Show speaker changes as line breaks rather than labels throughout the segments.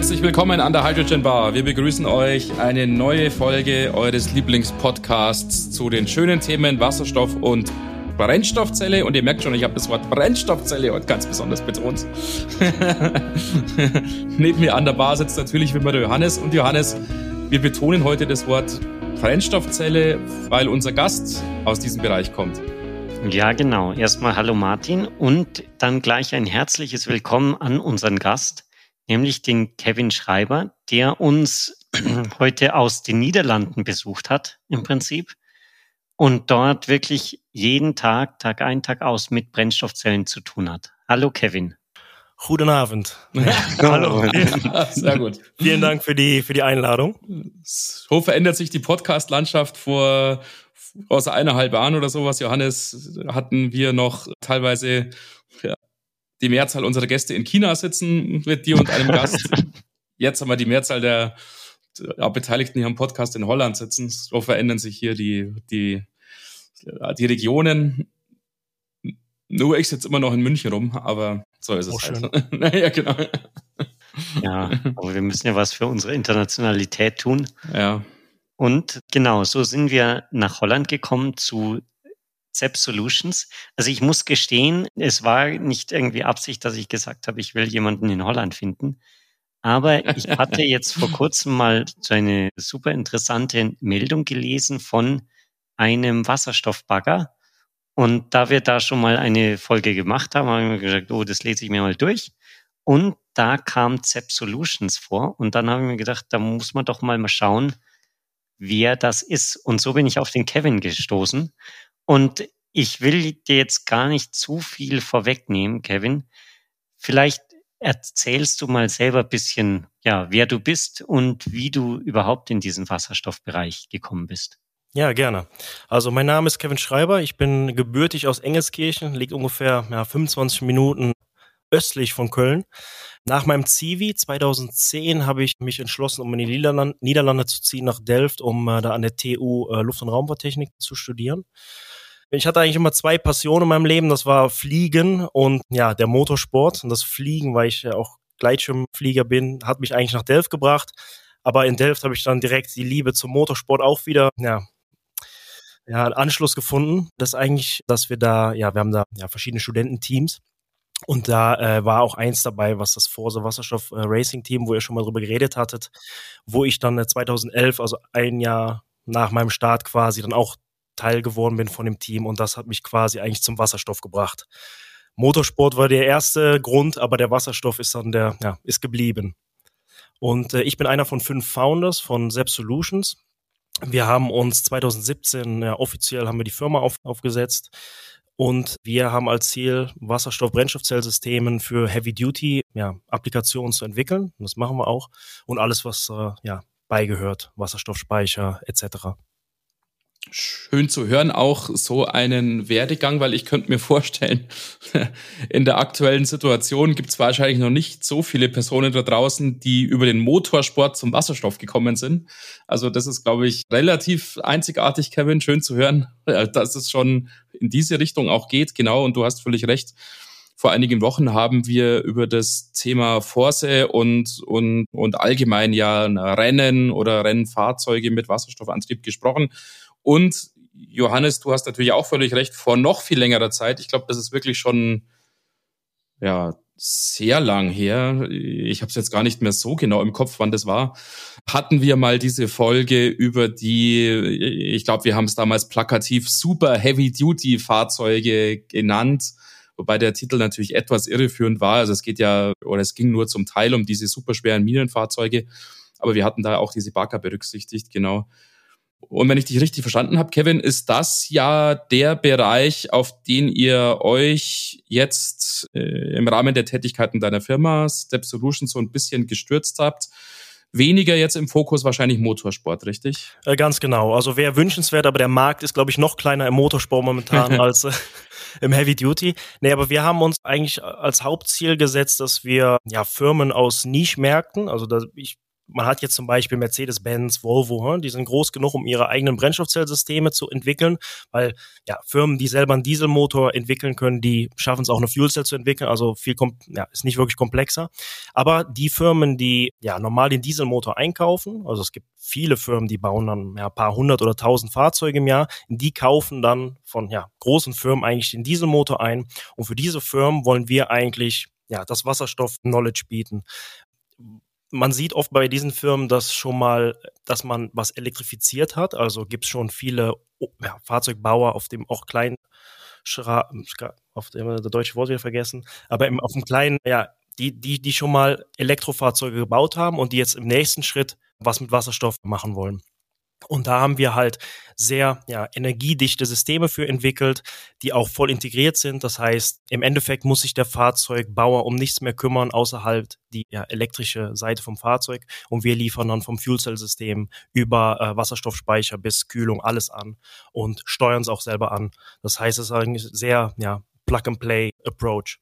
Herzlich willkommen an der Hydrogen Bar. Wir begrüßen euch eine neue Folge eures Lieblingspodcasts zu den schönen Themen Wasserstoff und Brennstoffzelle. Und ihr merkt schon, ich habe das Wort Brennstoffzelle heute ganz besonders betont. Neben mir an der Bar sitzt natürlich wie immer der Johannes. Und Johannes, wir betonen heute das Wort Brennstoffzelle, weil unser Gast aus diesem Bereich kommt.
Ja, genau. Erstmal hallo Martin und dann gleich ein herzliches Willkommen an unseren Gast, nämlich den Kevin Schreiber, der uns heute aus den Niederlanden besucht hat, im Prinzip, und dort wirklich jeden Tag, Tag ein, Tag aus mit Brennstoffzellen zu tun hat. Hallo Kevin.
Guten Hallo. Sehr gut. Vielen Dank für die, für die Einladung.
So verändert sich die Podcast-Landschaft vor außer eineinhalb Jahren oder sowas, Johannes, hatten wir noch teilweise die Mehrzahl unserer Gäste in China sitzen mit dir und einem Gast. Jetzt haben wir die Mehrzahl der ja, Beteiligten hier am Podcast in Holland sitzen. So verändern sich hier die, die, die Regionen. Nur ich sitze immer noch in München rum, aber so ist es oh, halt. naja,
genau. Ja, aber wir müssen ja was für unsere Internationalität tun.
Ja.
Und genau, so sind wir nach Holland gekommen zu Zep Solutions. Also ich muss gestehen, es war nicht irgendwie Absicht, dass ich gesagt habe, ich will jemanden in Holland finden. Aber ich hatte jetzt vor kurzem mal so eine super interessante Meldung gelesen von einem Wasserstoffbagger. Und da wir da schon mal eine Folge gemacht haben, haben wir gesagt, oh, das lese ich mir mal durch. Und da kam Zep Solutions vor. Und dann haben wir gedacht, da muss man doch mal mal schauen, wer das ist. Und so bin ich auf den Kevin gestoßen. Und ich will dir jetzt gar nicht zu viel vorwegnehmen, Kevin. Vielleicht erzählst du mal selber ein bisschen, ja, wer du bist und wie du überhaupt in diesen Wasserstoffbereich gekommen bist.
Ja, gerne. Also mein Name ist Kevin Schreiber. Ich bin gebürtig aus Engelskirchen, liegt ungefähr ja, 25 Minuten östlich von Köln. Nach meinem Zivi 2010 habe ich mich entschlossen, um in die Niederlande, Niederlande zu ziehen, nach Delft, um äh, da an der TU äh, Luft- und Raumfahrttechnik zu studieren. Ich hatte eigentlich immer zwei Passionen in meinem Leben. Das war Fliegen und ja, der Motorsport. Und das Fliegen, weil ich ja auch Gleitschirmflieger bin, hat mich eigentlich nach Delft gebracht. Aber in Delft habe ich dann direkt die Liebe zum Motorsport auch wieder, ja, ja, Anschluss gefunden. Das ist eigentlich, dass wir da, ja, wir haben da ja verschiedene Studententeams und da äh, war auch eins dabei, was das Forza Wasserstoff äh, Racing Team, wo ihr schon mal drüber geredet hattet, wo ich dann äh, 2011, also ein Jahr nach meinem Start quasi, dann auch Teil geworden bin von dem Team und das hat mich quasi eigentlich zum Wasserstoff gebracht. Motorsport war der erste Grund, aber der Wasserstoff ist dann der, ja, ist geblieben. Und äh, ich bin einer von fünf Founders von Zep Solutions. Wir haben uns 2017 ja, offiziell haben wir die Firma auf, aufgesetzt und wir haben als Ziel, Wasserstoff-Brennstoffzellsystemen für Heavy-Duty ja, Applikationen zu entwickeln. Das machen wir auch. Und alles, was äh, ja, beigehört, Wasserstoffspeicher etc.
Schön zu hören, auch so einen Werdegang, weil ich könnte mir vorstellen, in der aktuellen Situation gibt es wahrscheinlich noch nicht so viele Personen da draußen, die über den Motorsport zum Wasserstoff gekommen sind. Also das ist, glaube ich, relativ einzigartig, Kevin. Schön zu hören, dass es schon in diese Richtung auch geht. Genau, und du hast völlig recht. Vor einigen Wochen haben wir über das Thema Force und, und, und allgemein ja Rennen oder Rennfahrzeuge mit Wasserstoffantrieb gesprochen. Und Johannes, du hast natürlich auch völlig recht, vor noch viel längerer Zeit, ich glaube, das ist wirklich schon ja sehr lang her, ich habe es jetzt gar nicht mehr so genau im Kopf, wann das war, hatten wir mal diese Folge über die, ich glaube, wir haben es damals plakativ Super Heavy Duty Fahrzeuge genannt, wobei der Titel natürlich etwas irreführend war. Also es geht ja, oder es ging nur zum Teil um diese superschweren Minenfahrzeuge, aber wir hatten da auch diese Bagger berücksichtigt, genau. Und wenn ich dich richtig verstanden habe, Kevin, ist das ja der Bereich, auf den ihr euch jetzt äh, im Rahmen der Tätigkeiten deiner Firma Step Solutions so ein bisschen gestürzt habt. Weniger jetzt im Fokus wahrscheinlich Motorsport, richtig?
Äh, ganz genau. Also wäre wünschenswert, aber der Markt ist, glaube ich, noch kleiner im Motorsport momentan als äh, im Heavy Duty. Nee, aber wir haben uns eigentlich als Hauptziel gesetzt, dass wir ja Firmen aus Nischmärkten, also da, ich man hat jetzt zum Beispiel Mercedes-Benz, Volvo, die sind groß genug, um ihre eigenen Brennstoffzellsysteme zu entwickeln, weil ja, Firmen, die selber einen Dieselmotor entwickeln können, die schaffen es auch eine Fuelcell zu entwickeln, also viel ja, ist nicht wirklich komplexer. Aber die Firmen, die ja normal den Dieselmotor einkaufen, also es gibt viele Firmen, die bauen dann ja, paar hundert oder tausend Fahrzeuge im Jahr, die kaufen dann von ja, großen Firmen eigentlich den Dieselmotor ein. Und für diese Firmen wollen wir eigentlich ja, das Wasserstoff-Knowledge bieten man sieht oft bei diesen Firmen, dass schon mal, dass man was elektrifiziert hat. Also gibt es schon viele ja, Fahrzeugbauer auf dem auch kleinen Schra auf dem der deutsche Wort wieder vergessen, aber im, auf dem kleinen, ja, die, die, die schon mal Elektrofahrzeuge gebaut haben und die jetzt im nächsten Schritt was mit Wasserstoff machen wollen. Und da haben wir halt sehr ja, energiedichte Systeme für entwickelt, die auch voll integriert sind. Das heißt, im Endeffekt muss sich der Fahrzeugbauer um nichts mehr kümmern, außer halt die ja, elektrische Seite vom Fahrzeug. Und wir liefern dann vom Fuelcell-System über äh, Wasserstoffspeicher bis Kühlung alles an und steuern es auch selber an. Das heißt, es ist eigentlich sehr ja, Plug-and-Play-Approach.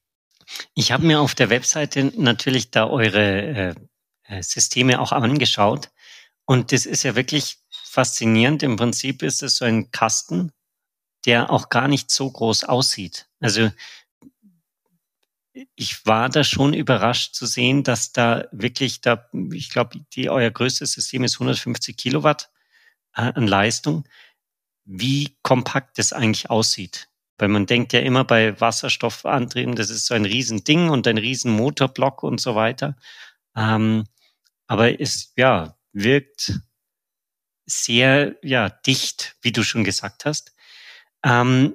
Ich habe mir auf der Webseite natürlich da eure äh, äh Systeme auch angeschaut. Und das ist ja wirklich faszinierend. Im Prinzip ist es so ein Kasten, der auch gar nicht so groß aussieht. Also ich war da schon überrascht zu sehen, dass da wirklich da, ich glaube, euer größtes System ist 150 Kilowatt äh, an Leistung. Wie kompakt das eigentlich aussieht. Weil man denkt ja immer bei Wasserstoffantrieben, das ist so ein Riesending und ein Riesenmotorblock und so weiter. Ähm, aber es, ja, wirkt sehr ja, dicht, wie du schon gesagt hast. Ähm,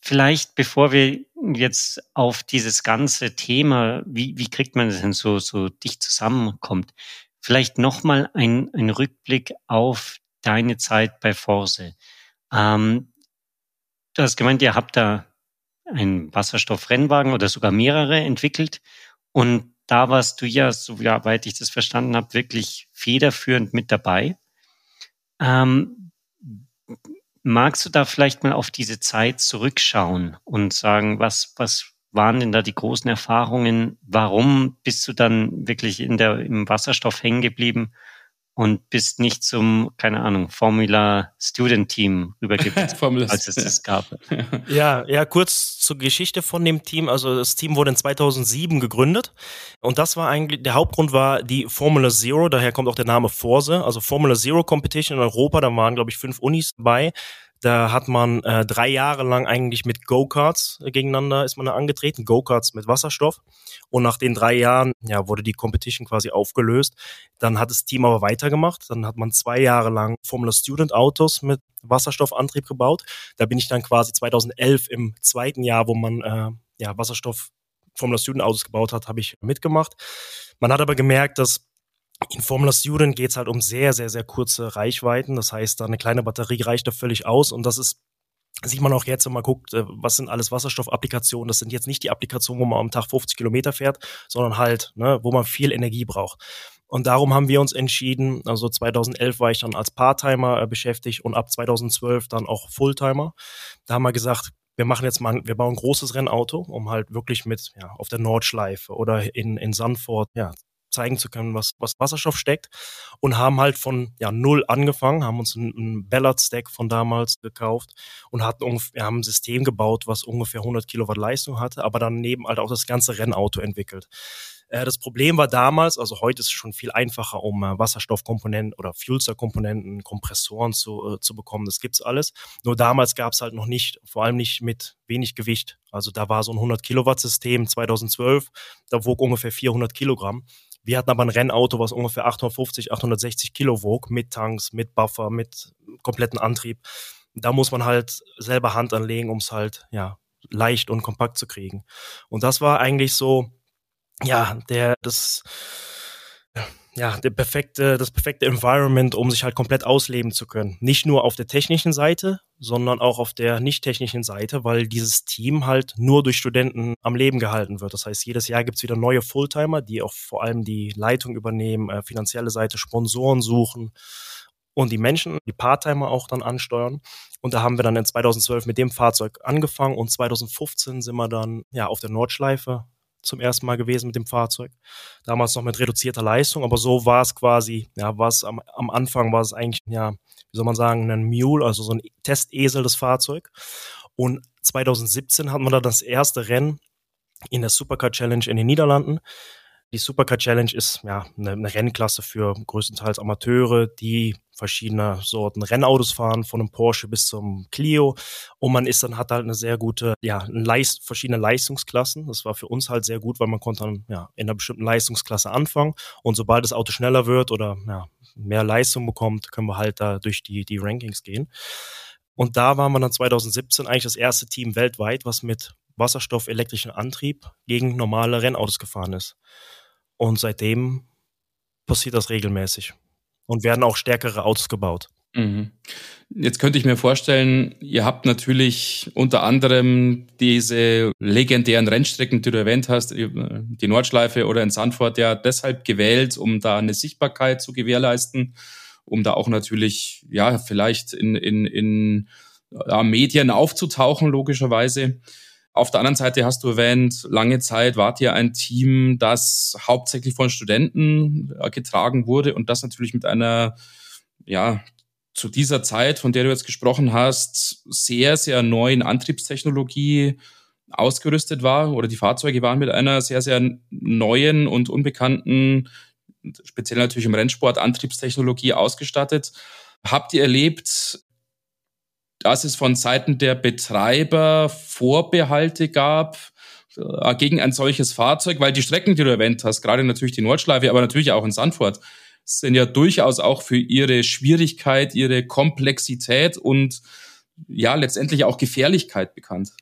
vielleicht, bevor wir jetzt auf dieses ganze Thema, wie, wie kriegt man das denn so, so dicht zusammenkommt, vielleicht nochmal ein, ein Rückblick auf deine Zeit bei Forse. Ähm, du hast gemeint, ihr habt da einen Wasserstoffrennwagen oder sogar mehrere entwickelt. Und da warst du ja, soweit ich das verstanden habe, wirklich federführend mit dabei. Ähm, magst du da vielleicht mal auf diese Zeit zurückschauen und sagen, was, was waren denn da die großen Erfahrungen? Warum bist du dann wirklich in der, im Wasserstoff hängen geblieben und bist nicht zum, keine Ahnung, Formula Student Team rübergegangen, als es das gab.
Ja, ja, kurz zur Geschichte von dem Team. Also das Team wurde in 2007 gegründet und das war eigentlich, der Hauptgrund war die Formula Zero, daher kommt auch der Name Forse, also Formula Zero Competition in Europa, da waren glaube ich fünf Unis dabei da hat man äh, drei Jahre lang eigentlich mit Go-Karts äh, gegeneinander ist man da angetreten, Go-Karts mit Wasserstoff. Und nach den drei Jahren ja, wurde die Competition quasi aufgelöst. Dann hat das Team aber weitergemacht. Dann hat man zwei Jahre lang Formula Student Autos mit Wasserstoffantrieb gebaut. Da bin ich dann quasi 2011 im zweiten Jahr, wo man äh, ja, Wasserstoff Formula Student Autos gebaut hat, habe ich mitgemacht. Man hat aber gemerkt, dass in Formula Student geht es halt um sehr, sehr, sehr kurze Reichweiten. Das heißt, da eine kleine Batterie reicht da völlig aus und das ist sieht man auch jetzt, wenn man guckt, äh, was sind alles Wasserstoffapplikationen. Das sind jetzt nicht die Applikationen, wo man am Tag 50 Kilometer fährt, sondern halt, ne, wo man viel Energie braucht. Und darum haben wir uns entschieden, also 2011 war ich dann als Part-Timer äh, beschäftigt und ab 2012 dann auch Fulltimer. Da haben wir gesagt, wir machen jetzt mal, wir bauen ein großes Rennauto, um halt wirklich mit ja, auf der Nordschleife oder in, in Sandford ja, zeigen zu können, was, was Wasserstoff steckt und haben halt von ja, null angefangen, haben uns einen, einen Ballard-Stack von damals gekauft und hatten ungefähr, haben ein System gebaut, was ungefähr 100 Kilowatt Leistung hatte, aber daneben halt auch das ganze Rennauto entwickelt. Äh, das Problem war damals, also heute ist es schon viel einfacher, um äh, Wasserstoffkomponenten oder Fuelcell-Komponenten, Kompressoren zu, äh, zu bekommen. Das gibt's alles. Nur damals gab's halt noch nicht, vor allem nicht mit wenig Gewicht. Also da war so ein 100 Kilowatt System 2012, da wog ungefähr 400 Kilogramm. Wir hatten aber ein Rennauto, was ungefähr 850, 860 Kilo wog, mit Tanks, mit Buffer, mit kompletten Antrieb. Da muss man halt selber Hand anlegen, um es halt, ja, leicht und kompakt zu kriegen. Und das war eigentlich so, ja, der, das, ja, der perfekte, das perfekte Environment, um sich halt komplett ausleben zu können. Nicht nur auf der technischen Seite, sondern auch auf der nicht technischen Seite, weil dieses Team halt nur durch Studenten am Leben gehalten wird. Das heißt, jedes Jahr gibt's wieder neue Fulltimer, die auch vor allem die Leitung übernehmen, äh, finanzielle Seite, Sponsoren suchen und die Menschen, die Parttimer auch dann ansteuern. Und da haben wir dann in 2012 mit dem Fahrzeug angefangen und 2015 sind wir dann ja auf der Nordschleife zum ersten Mal gewesen mit dem Fahrzeug. Damals noch mit reduzierter Leistung, aber so war es quasi, ja, war es am, am Anfang war es eigentlich, ja, wie soll man sagen, ein Mule, also so ein Testesel des Fahrzeug. Und 2017 hatten wir da das erste Rennen in der Supercar Challenge in den Niederlanden. Die Supercar Challenge ist ja eine, eine Rennklasse für größtenteils Amateure, die verschiedene Sorten Rennautos fahren, von einem Porsche bis zum Clio. Und man ist dann, hat halt eine sehr gute, ja, Leist, verschiedene Leistungsklassen. Das war für uns halt sehr gut, weil man konnte dann, ja, in einer bestimmten Leistungsklasse anfangen. Und sobald das Auto schneller wird oder, ja, mehr Leistung bekommt, können wir halt da durch die, die Rankings gehen. Und da waren wir dann 2017 eigentlich das erste Team weltweit, was mit wasserstoffelektrischen Antrieb gegen normale Rennautos gefahren ist. Und seitdem passiert das regelmäßig. Und werden auch stärkere Autos gebaut.
Mhm. Jetzt könnte ich mir vorstellen, ihr habt natürlich unter anderem diese legendären Rennstrecken, die du erwähnt hast, die Nordschleife oder in Sandford, ja deshalb gewählt, um da eine Sichtbarkeit zu gewährleisten, um da auch natürlich, ja, vielleicht in, in, in ja, Medien aufzutauchen, logischerweise. Auf der anderen Seite hast du erwähnt, lange Zeit wart ihr ein Team, das hauptsächlich von Studenten äh, getragen wurde und das natürlich mit einer, ja, zu dieser Zeit, von der du jetzt gesprochen hast, sehr, sehr neuen Antriebstechnologie ausgerüstet war oder die Fahrzeuge waren mit einer sehr, sehr neuen und unbekannten, speziell natürlich im Rennsport, Antriebstechnologie ausgestattet. Habt ihr erlebt, dass es von Seiten der Betreiber Vorbehalte gab äh, gegen ein solches Fahrzeug, weil die Strecken, die du erwähnt hast, gerade natürlich die Nordschleife, aber natürlich auch in Sandford, sind ja durchaus auch für ihre Schwierigkeit, ihre Komplexität und ja, letztendlich auch Gefährlichkeit bekannt.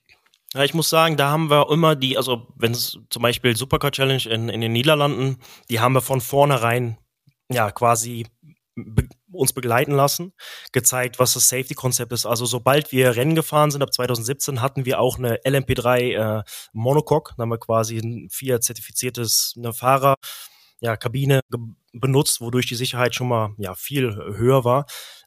Ja, ich muss sagen, da haben wir immer die, also wenn es zum Beispiel Supercar Challenge in, in den Niederlanden, die haben wir von vornherein ja quasi uns begleiten lassen, gezeigt, was das Safety-Konzept ist. Also sobald wir Rennen gefahren sind, ab 2017 hatten wir auch eine LMP3 äh, Monocoque, da haben wir quasi ein vier zertifiziertes eine Fahrer, ja, Kabine benutzt, wodurch die Sicherheit schon mal ja viel höher war.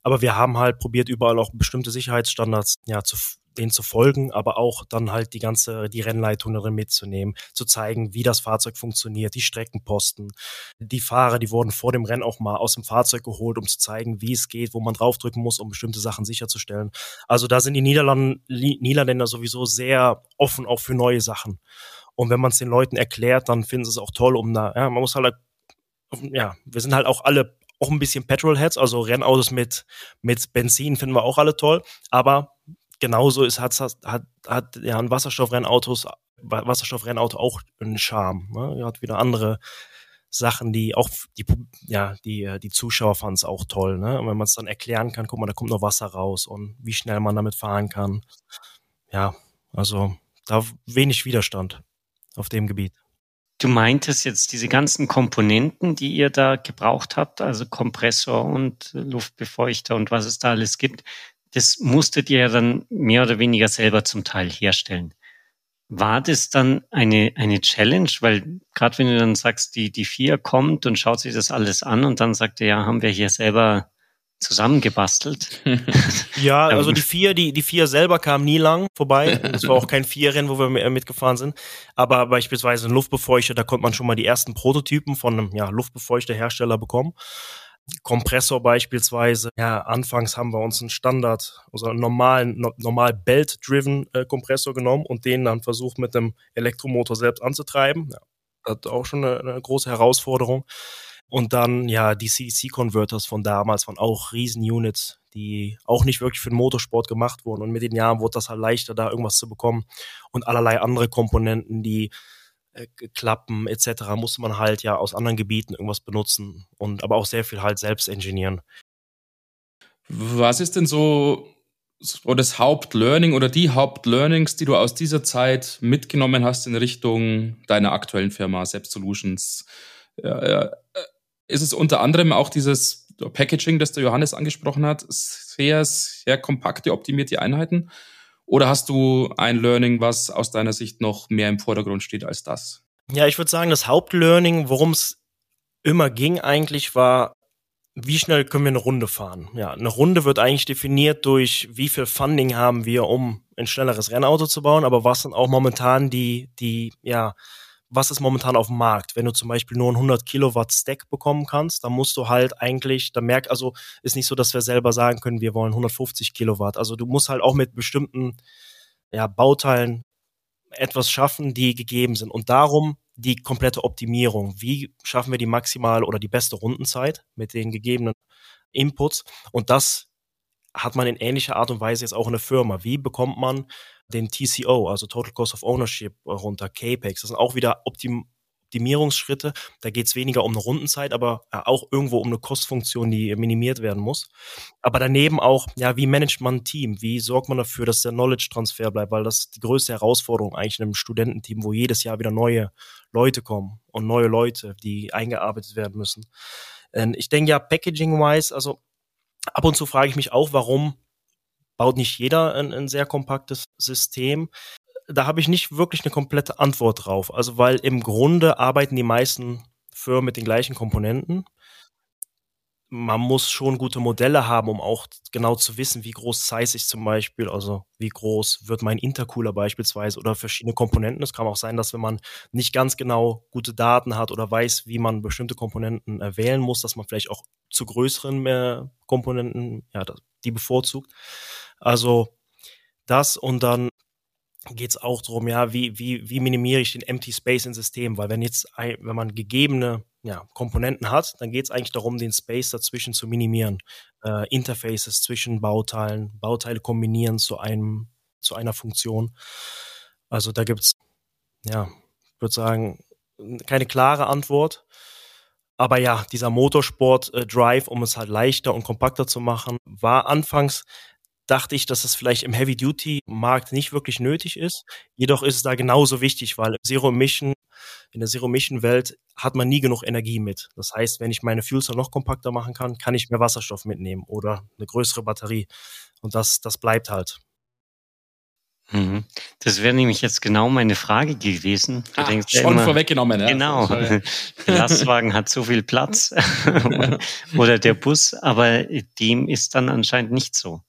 Aber wir haben halt probiert, überall auch bestimmte Sicherheitsstandards ja zu denen zu folgen, aber auch dann halt die ganze, die Rennleitung darin mitzunehmen, zu zeigen, wie das Fahrzeug funktioniert, die Streckenposten. Die Fahrer, die wurden vor dem Rennen auch mal aus dem Fahrzeug geholt, um zu zeigen, wie es geht, wo man draufdrücken muss, um bestimmte Sachen sicherzustellen. Also da sind die Niederlanden, Niederländer sowieso sehr offen auch für neue Sachen. Und wenn man es den Leuten erklärt, dann finden sie es auch toll, um da, ja, man muss halt, ja, wir sind halt auch alle auch ein bisschen Petrolheads, also Rennautos mit, mit Benzin finden wir auch alle toll, aber genauso ist, hat, hat, hat ja ein Wasserstoffrennautos, Wasserstoffrennauto auch einen Charme. Ne? Er hat wieder andere Sachen, die auch die, ja, die, äh, die Zuschauer fanden es auch toll. Ne? Und wenn man es dann erklären kann, guck mal, da kommt noch Wasser raus und wie schnell man damit fahren kann. Ja, also da wenig Widerstand auf dem Gebiet.
Du meintest jetzt diese ganzen Komponenten, die ihr da gebraucht habt, also Kompressor und Luftbefeuchter und was es da alles gibt, das musstet ihr ja dann mehr oder weniger selber zum Teil herstellen. War das dann eine, eine Challenge? Weil gerade wenn du dann sagst, die, die vier kommt und schaut sich das alles an und dann sagt er, ja, haben wir hier selber zusammengebastelt.
ja, also die vier, die, die vier selber kamen nie lang vorbei. Das war auch kein Vierrennen, wo wir mitgefahren sind. Aber beispielsweise ein Luftbefeuchter, da konnte man schon mal die ersten Prototypen von einem ja, Luftbefeuchterhersteller bekommen. Kompressor beispielsweise. Ja, anfangs haben wir uns einen Standard, also einen normalen, no, normal Belt-driven äh, Kompressor genommen und den dann versucht mit dem Elektromotor selbst anzutreiben. Ja, das hat auch schon eine, eine große Herausforderung. Und dann, ja, die CDC-Converters von damals waren auch Riesen-Units, die auch nicht wirklich für den Motorsport gemacht wurden. Und mit den Jahren wurde das halt leichter, da irgendwas zu bekommen. Und allerlei andere Komponenten, die äh, Klappen etc. musste man halt ja aus anderen Gebieten irgendwas benutzen und aber auch sehr viel halt selbst ingenieren.
Was ist denn so, so das Hauptlearning oder die Hauptlearnings, die du aus dieser Zeit mitgenommen hast in Richtung deiner aktuellen Firma Selbst Solutions? Äh, ist es unter anderem auch dieses Packaging, das der Johannes angesprochen hat, sehr, sehr kompakte, optimierte Einheiten? Oder hast du ein Learning, was aus deiner Sicht noch mehr im Vordergrund steht als das?
Ja, ich würde sagen, das Hauptlearning, worum es immer ging eigentlich, war, wie schnell können wir eine Runde fahren? Ja, eine Runde wird eigentlich definiert durch, wie viel Funding haben wir, um ein schnelleres Rennauto zu bauen, aber was sind auch momentan die, die, ja, was ist momentan auf dem Markt? Wenn du zum Beispiel nur einen 100 Kilowatt Stack bekommen kannst, dann musst du halt eigentlich, da merk, also ist nicht so, dass wir selber sagen können, wir wollen 150 Kilowatt. Also du musst halt auch mit bestimmten ja, Bauteilen etwas schaffen, die gegeben sind. Und darum die komplette Optimierung. Wie schaffen wir die maximal oder die beste Rundenzeit mit den gegebenen Inputs? Und das hat man in ähnlicher Art und Weise jetzt auch in der Firma. Wie bekommt man den TCO, also Total Cost of Ownership, runter, CAPEX? Das sind auch wieder Optim Optimierungsschritte. Da geht es weniger um eine Rundenzeit, aber äh, auch irgendwo um eine Kostfunktion, die minimiert werden muss. Aber daneben auch, ja, wie managt man ein Team? Wie sorgt man dafür, dass der Knowledge-Transfer bleibt? Weil das die größte Herausforderung eigentlich in einem Studententeam, wo jedes Jahr wieder neue Leute kommen und neue Leute, die eingearbeitet werden müssen. Und ich denke ja, packaging-wise, also ab und zu frage ich mich auch, warum baut nicht jeder ein, ein sehr kompaktes System da habe ich nicht wirklich eine komplette Antwort drauf. Also, weil im Grunde arbeiten die meisten Firmen mit den gleichen Komponenten. Man muss schon gute Modelle haben, um auch genau zu wissen, wie groß size ich zum Beispiel, also wie groß wird mein Intercooler beispielsweise oder verschiedene Komponenten. Es kann auch sein, dass wenn man nicht ganz genau gute Daten hat oder weiß, wie man bestimmte Komponenten äh, wählen muss, dass man vielleicht auch zu größeren äh, Komponenten, ja, die bevorzugt. Also das und dann geht es auch darum, ja, wie, wie, wie minimiere ich den Empty Space im System? Weil wenn jetzt, wenn man gegebene ja, Komponenten hat, dann geht es eigentlich darum, den Space dazwischen zu minimieren. Äh, Interfaces zwischen Bauteilen, Bauteile kombinieren zu einem, zu einer Funktion. Also da gibt's, ja, ich würde sagen, keine klare Antwort. Aber ja, dieser Motorsport-Drive, äh, um es halt leichter und kompakter zu machen, war anfangs dachte ich, dass es vielleicht im Heavy-Duty-Markt nicht wirklich nötig ist. Jedoch ist es da genauso wichtig, weil Zero Emission, in der Zero Emission Welt hat man nie genug Energie mit. Das heißt, wenn ich meine Fuel Cell noch kompakter machen kann, kann ich mehr Wasserstoff mitnehmen oder eine größere Batterie. Und das, das bleibt halt.
Mhm. Das wäre nämlich jetzt genau meine Frage gewesen.
Du ah, denkst schon immer, vorweggenommen. Ja.
Genau. Der Lastwagen hat so viel Platz oder der Bus, aber dem ist dann anscheinend nicht so.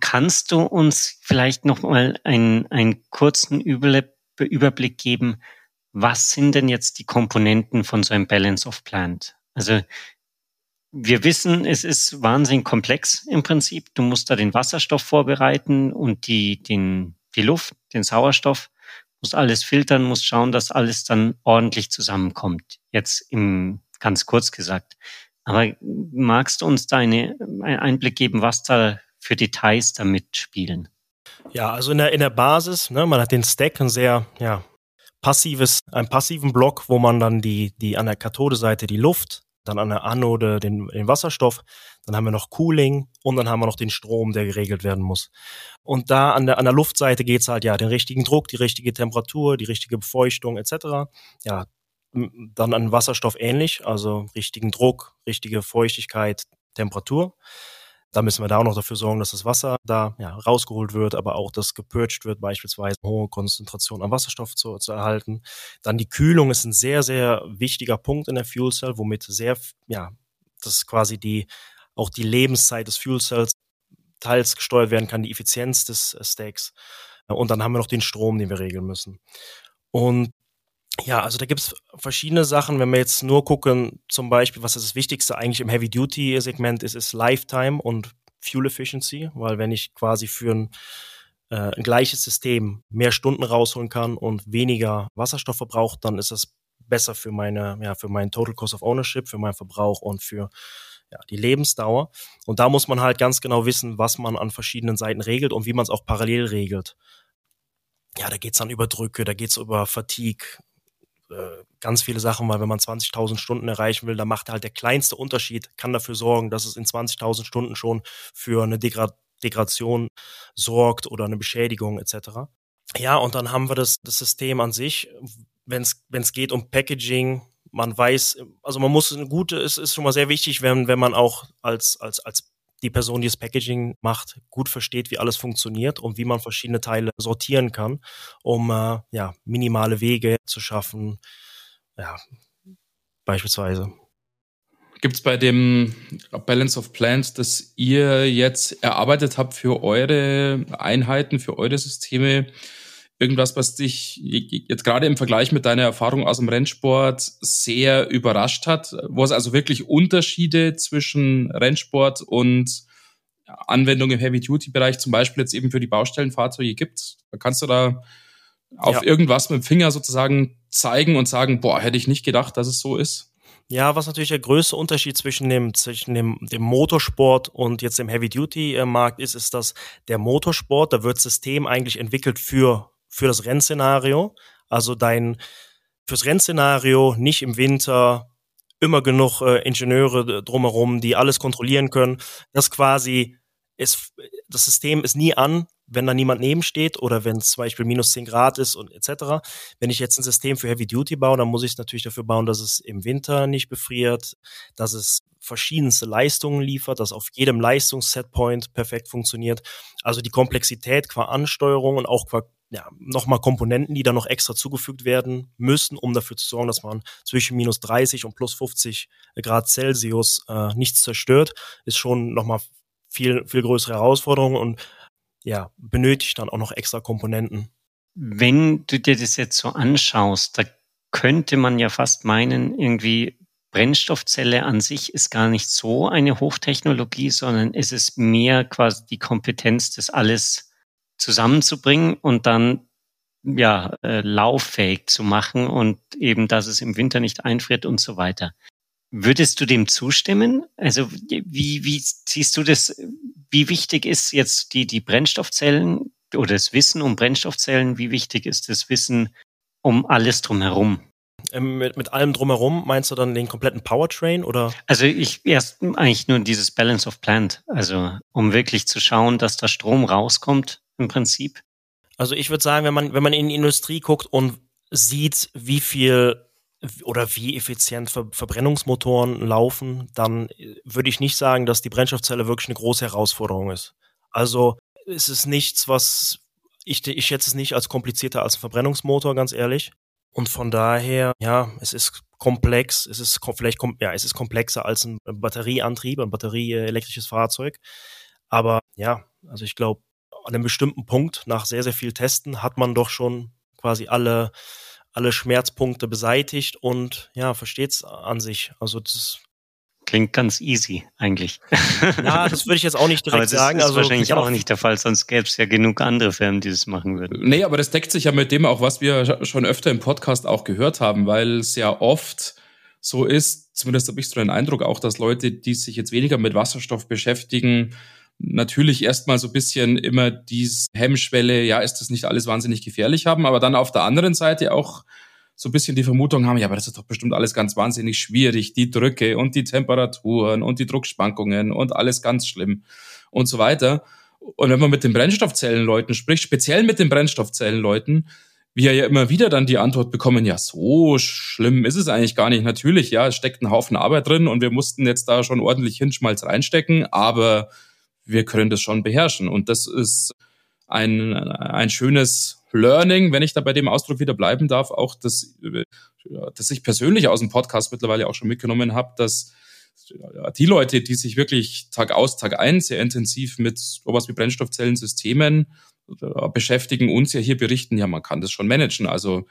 Kannst du uns vielleicht noch mal einen, einen kurzen Überblick geben, was sind denn jetzt die Komponenten von so einem Balance of Plant? Also wir wissen, es ist wahnsinnig komplex im Prinzip. Du musst da den Wasserstoff vorbereiten und die, den, die Luft, den Sauerstoff, musst alles filtern, musst schauen, dass alles dann ordentlich zusammenkommt. Jetzt im, ganz kurz gesagt. Aber magst du uns da eine, einen Einblick geben, was da für Details damit spielen?
Ja, also in der, in der Basis, ne, man hat den Stack, ein sehr, ja, passives, einen passiven Block, wo man dann die, die an der Kathodeseite die Luft, dann an der Anode den, den Wasserstoff, dann haben wir noch Cooling und dann haben wir noch den Strom, der geregelt werden muss. Und da an der, an der Luftseite geht's halt ja den richtigen Druck, die richtige Temperatur, die richtige Befeuchtung etc. Ja, dann an Wasserstoff ähnlich, also richtigen Druck, richtige Feuchtigkeit, Temperatur. Da müssen wir da auch noch dafür sorgen, dass das Wasser da ja, rausgeholt wird, aber auch, dass gepurcht wird, beispielsweise hohe Konzentration an Wasserstoff zu, zu erhalten. Dann die Kühlung ist ein sehr, sehr wichtiger Punkt in der Fuel Cell, womit sehr, ja, das ist quasi die, auch die Lebenszeit des Fuel Cells teils gesteuert werden kann, die Effizienz des Stacks. Und dann haben wir noch den Strom, den wir regeln müssen. Und ja, also da gibt's verschiedene Sachen. Wenn wir jetzt nur gucken, zum Beispiel, was ist das Wichtigste eigentlich im Heavy-Duty-Segment ist, ist Lifetime und Fuel Efficiency, weil wenn ich quasi für ein, äh, ein gleiches System mehr Stunden rausholen kann und weniger Wasserstoff verbraucht, dann ist das besser für meine, ja, für meinen Total Cost of Ownership, für meinen Verbrauch und für ja, die Lebensdauer. Und da muss man halt ganz genau wissen, was man an verschiedenen Seiten regelt und wie man es auch parallel regelt. Ja, da geht's dann über Drücke, da geht's über Fatigue, äh, ganz viele Sachen, weil wenn man 20.000 Stunden erreichen will, dann macht halt der kleinste Unterschied, kann dafür sorgen, dass es in 20.000 Stunden schon für eine Degra Degradation sorgt oder eine Beschädigung etc. Ja, und dann haben wir das, das System an sich, wenn es geht um Packaging, man weiß, also man muss eine gute, es ist schon mal sehr wichtig, wenn, wenn man auch als, als, als die Person, die das Packaging macht, gut versteht, wie alles funktioniert und wie man verschiedene Teile sortieren kann, um äh, ja, minimale Wege zu schaffen. Ja, beispielsweise.
Gibt es bei dem Balance of Plants, das ihr jetzt erarbeitet habt für eure Einheiten, für eure Systeme, irgendwas, was dich jetzt gerade im Vergleich mit deiner Erfahrung aus dem Rennsport sehr überrascht hat, wo es also wirklich Unterschiede zwischen Rennsport und Anwendung im Heavy-Duty-Bereich, zum Beispiel jetzt eben für die Baustellenfahrzeuge gibt? Kannst du da auf ja. irgendwas mit dem Finger sozusagen zeigen und sagen, boah, hätte ich nicht gedacht, dass es so ist?
Ja, was natürlich der größte Unterschied zwischen dem, zwischen dem, dem Motorsport und jetzt dem Heavy-Duty-Markt ist, ist, dass der Motorsport, da wird System eigentlich entwickelt für für das Rennszenario. Also dein fürs Rennszenario nicht im Winter immer genug äh, Ingenieure drumherum, die alles kontrollieren können. Das quasi ist, das System ist nie an, wenn da niemand nebensteht oder wenn es zum Beispiel minus 10 Grad ist und etc. Wenn ich jetzt ein System für Heavy Duty baue, dann muss ich es natürlich dafür bauen, dass es im Winter nicht befriert, dass es verschiedenste Leistungen liefert, dass auf jedem Leistungssetpoint perfekt funktioniert. Also die Komplexität qua Ansteuerung und auch qua ja, nochmal Komponenten, die dann noch extra zugefügt werden müssen, um dafür zu sorgen, dass man zwischen minus 30 und plus 50 Grad Celsius äh, nichts zerstört, ist schon nochmal viel, viel größere Herausforderung und ja, benötigt dann auch noch extra Komponenten.
Wenn du dir das jetzt so anschaust, da könnte man ja fast meinen, irgendwie Brennstoffzelle an sich ist gar nicht so eine Hochtechnologie, sondern es ist mehr quasi die Kompetenz, das alles zusammenzubringen und dann ja äh, lauffähig zu machen und eben, dass es im Winter nicht einfriert und so weiter. Würdest du dem zustimmen? Also wie, wie siehst du das? Wie wichtig ist jetzt die, die Brennstoffzellen oder das Wissen um Brennstoffzellen? Wie wichtig ist das Wissen um alles drumherum?
Ähm, mit, mit allem drumherum meinst du dann den kompletten Powertrain oder?
Also ich erst eigentlich nur dieses Balance of Plant. Also um wirklich zu schauen, dass da Strom rauskommt im Prinzip?
Also ich würde sagen, wenn man, wenn man in die Industrie guckt und sieht, wie viel oder wie effizient Ver Verbrennungsmotoren laufen, dann würde ich nicht sagen, dass die Brennstoffzelle wirklich eine große Herausforderung ist. Also es ist nichts, was ich, ich schätze es nicht als komplizierter als ein Verbrennungsmotor, ganz ehrlich. Und von daher, ja, es ist komplex, es ist vielleicht, ja, es ist komplexer als ein Batterieantrieb, ein batterieelektrisches Fahrzeug. Aber ja, also ich glaube, an einem bestimmten Punkt, nach sehr, sehr viel Testen, hat man doch schon quasi alle, alle Schmerzpunkte beseitigt und ja, versteht es an sich. Also das
Klingt ganz easy eigentlich.
Ja, das würde ich jetzt auch nicht direkt aber das
sagen.
Das
ist also, wahrscheinlich auch nicht der Fall, sonst gäbe es ja genug andere Firmen, die das machen würden.
Nee, aber das deckt sich ja mit dem auch, was wir schon öfter im Podcast auch gehört haben, weil es ja oft so ist, zumindest habe ich so den Eindruck auch, dass Leute, die sich jetzt weniger mit Wasserstoff beschäftigen, natürlich erstmal so ein bisschen immer diese Hemmschwelle, ja, ist das nicht alles wahnsinnig gefährlich haben, aber dann auf der anderen Seite auch so ein bisschen die Vermutung haben, ja, aber das ist doch bestimmt alles ganz wahnsinnig schwierig, die Drücke und die Temperaturen und die Druckschwankungen und alles ganz schlimm und so weiter. Und wenn man mit den Brennstoffzellenleuten spricht, speziell mit den Brennstoffzellenleuten, wir ja immer wieder dann die Antwort bekommen, ja, so schlimm ist es eigentlich gar nicht. Natürlich, ja, es steckt ein Haufen Arbeit drin und wir mussten jetzt da schon ordentlich Hinschmalz reinstecken, aber wir können das schon beherrschen. Und das ist ein, ein schönes Learning, wenn ich da bei dem Ausdruck wieder bleiben darf, auch das, dass ich persönlich aus dem Podcast mittlerweile auch schon mitgenommen habe, dass die Leute, die sich wirklich Tag aus, Tag ein sehr intensiv mit sowas wie Brennstoffzellensystemen beschäftigen, uns ja hier berichten, ja, man kann das schon managen. Also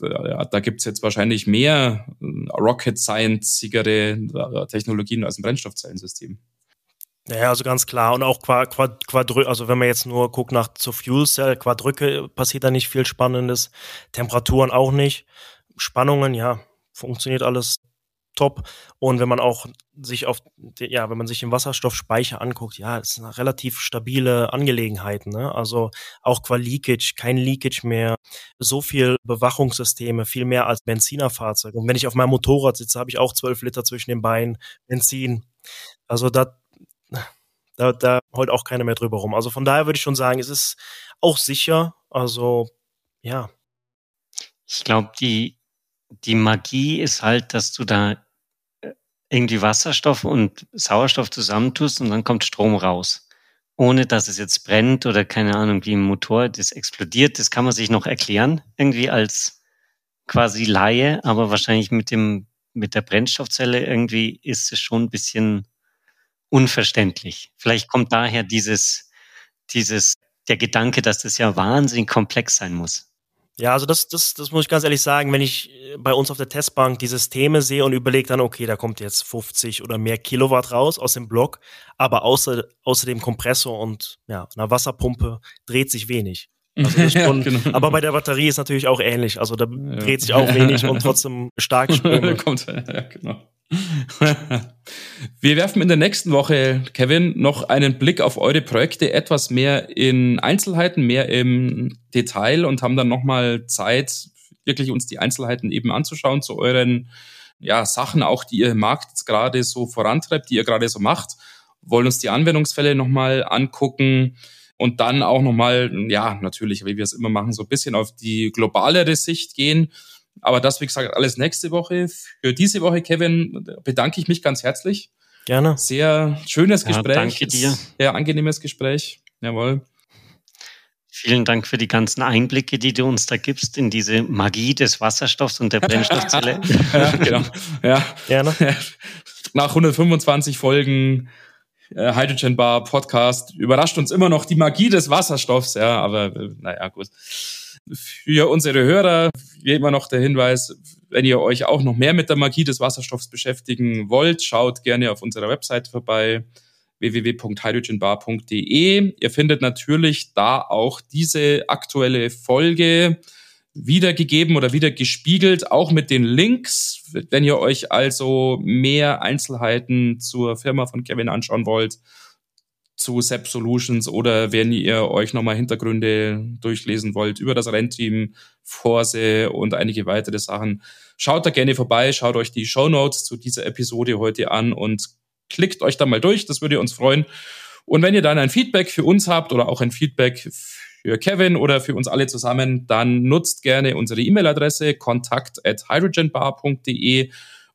ja, da gibt's jetzt wahrscheinlich mehr Rocket Science-sigere Technologien als ein Brennstoffzellensystem.
Ja, also ganz klar. Und auch Quad, Quadrü also wenn man jetzt nur guckt nach zur Fuel Cell, Quadrücke passiert da nicht viel Spannendes. Temperaturen auch nicht. Spannungen, ja, funktioniert alles top. Und wenn man auch sich auf, ja, wenn man sich den Wasserstoffspeicher anguckt, ja, es sind relativ stabile Angelegenheiten. Ne? Also auch qua Leakage, kein Leakage mehr, so viel Bewachungssysteme, viel mehr als Benzinerfahrzeug. Und wenn ich auf meinem Motorrad sitze, habe ich auch zwölf Liter zwischen den Beinen Benzin. Also da da, da heult auch keiner mehr drüber rum. Also von daher würde ich schon sagen, es ist auch sicher. Also ja.
Ich glaube, die, die Magie ist halt, dass du da äh, irgendwie Wasserstoff und Sauerstoff zusammentust und dann kommt Strom raus. Ohne dass es jetzt brennt oder keine Ahnung, wie im Motor das explodiert. Das kann man sich noch erklären, irgendwie als quasi Laie, aber wahrscheinlich mit dem, mit der Brennstoffzelle irgendwie ist es schon ein bisschen unverständlich. Vielleicht kommt daher dieses, dieses, der Gedanke, dass das ja wahnsinnig komplex sein muss.
Ja, also das, das, das muss ich ganz ehrlich sagen, wenn ich äh, bei uns auf der Testbank die Systeme sehe und überlege dann, okay, da kommt jetzt 50 oder mehr Kilowatt raus aus dem Block, aber außer, außer dem Kompressor und ja, einer Wasserpumpe dreht sich wenig. Also schon, ja, genau. Aber bei der Batterie ist natürlich auch ähnlich. Also da ja. dreht sich auch wenig und trotzdem stark Ströme. kommt, ja, genau.
Wir werfen in der nächsten Woche, Kevin, noch einen Blick auf eure Projekte, etwas mehr in Einzelheiten, mehr im Detail und haben dann nochmal Zeit, wirklich uns die Einzelheiten eben anzuschauen zu euren ja, Sachen, auch die ihr im Markt gerade so vorantreibt, die ihr gerade so macht. Wollen uns die Anwendungsfälle nochmal angucken und dann auch nochmal, ja, natürlich, wie wir es immer machen, so ein bisschen auf die globalere Sicht gehen aber das, wie gesagt, alles nächste Woche. Für diese Woche, Kevin, bedanke ich mich ganz herzlich.
Gerne.
Sehr schönes ja, Gespräch.
Danke dir.
Sehr angenehmes Gespräch. Jawohl.
Vielen Dank für die ganzen Einblicke, die du uns da gibst in diese Magie des Wasserstoffs und der Brennstoffzelle.
ja, genau. Ja. Gerne. Nach 125 Folgen äh, Hydrogen Bar Podcast überrascht uns immer noch die Magie des Wasserstoffs. Ja, aber äh, naja, gut. Für unsere Hörer, wie immer noch der Hinweis, wenn ihr euch auch noch mehr mit der Magie des Wasserstoffs beschäftigen wollt, schaut gerne auf unserer Website vorbei www.hydrogenbar.de. Ihr findet natürlich da auch diese aktuelle Folge wiedergegeben oder wieder gespiegelt, auch mit den Links. Wenn ihr euch also mehr Einzelheiten zur Firma von Kevin anschauen wollt, zu SAP Solutions oder wenn ihr euch nochmal Hintergründe durchlesen wollt über das Rennteam, Forse und einige weitere Sachen, schaut da gerne vorbei, schaut euch die Show Notes zu dieser Episode heute an und klickt euch da mal durch, das würde uns freuen. Und wenn ihr dann ein Feedback für uns habt oder auch ein Feedback für Kevin oder für uns alle zusammen, dann nutzt gerne unsere E-Mail-Adresse kontakt at hydrogenbar.de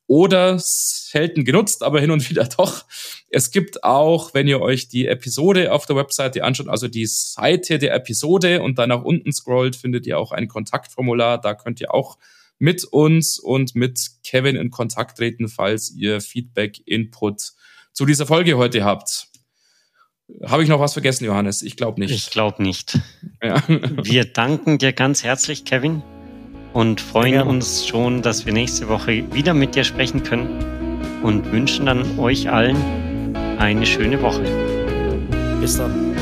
oder selten genutzt, aber hin und wieder doch. Es gibt auch, wenn ihr euch die Episode auf der Webseite anschaut, also die Seite der Episode und dann nach unten scrollt, findet ihr auch ein Kontaktformular. Da könnt ihr auch mit uns und mit Kevin in Kontakt treten, falls ihr Feedback, Input zu dieser Folge heute habt. Habe ich noch was vergessen, Johannes? Ich glaube nicht.
Ich glaube nicht. Ja. Wir danken dir ganz herzlich, Kevin, und freuen uns schon, dass wir nächste Woche wieder mit dir sprechen können und wünschen dann euch allen eine schöne Woche.
Bis dann.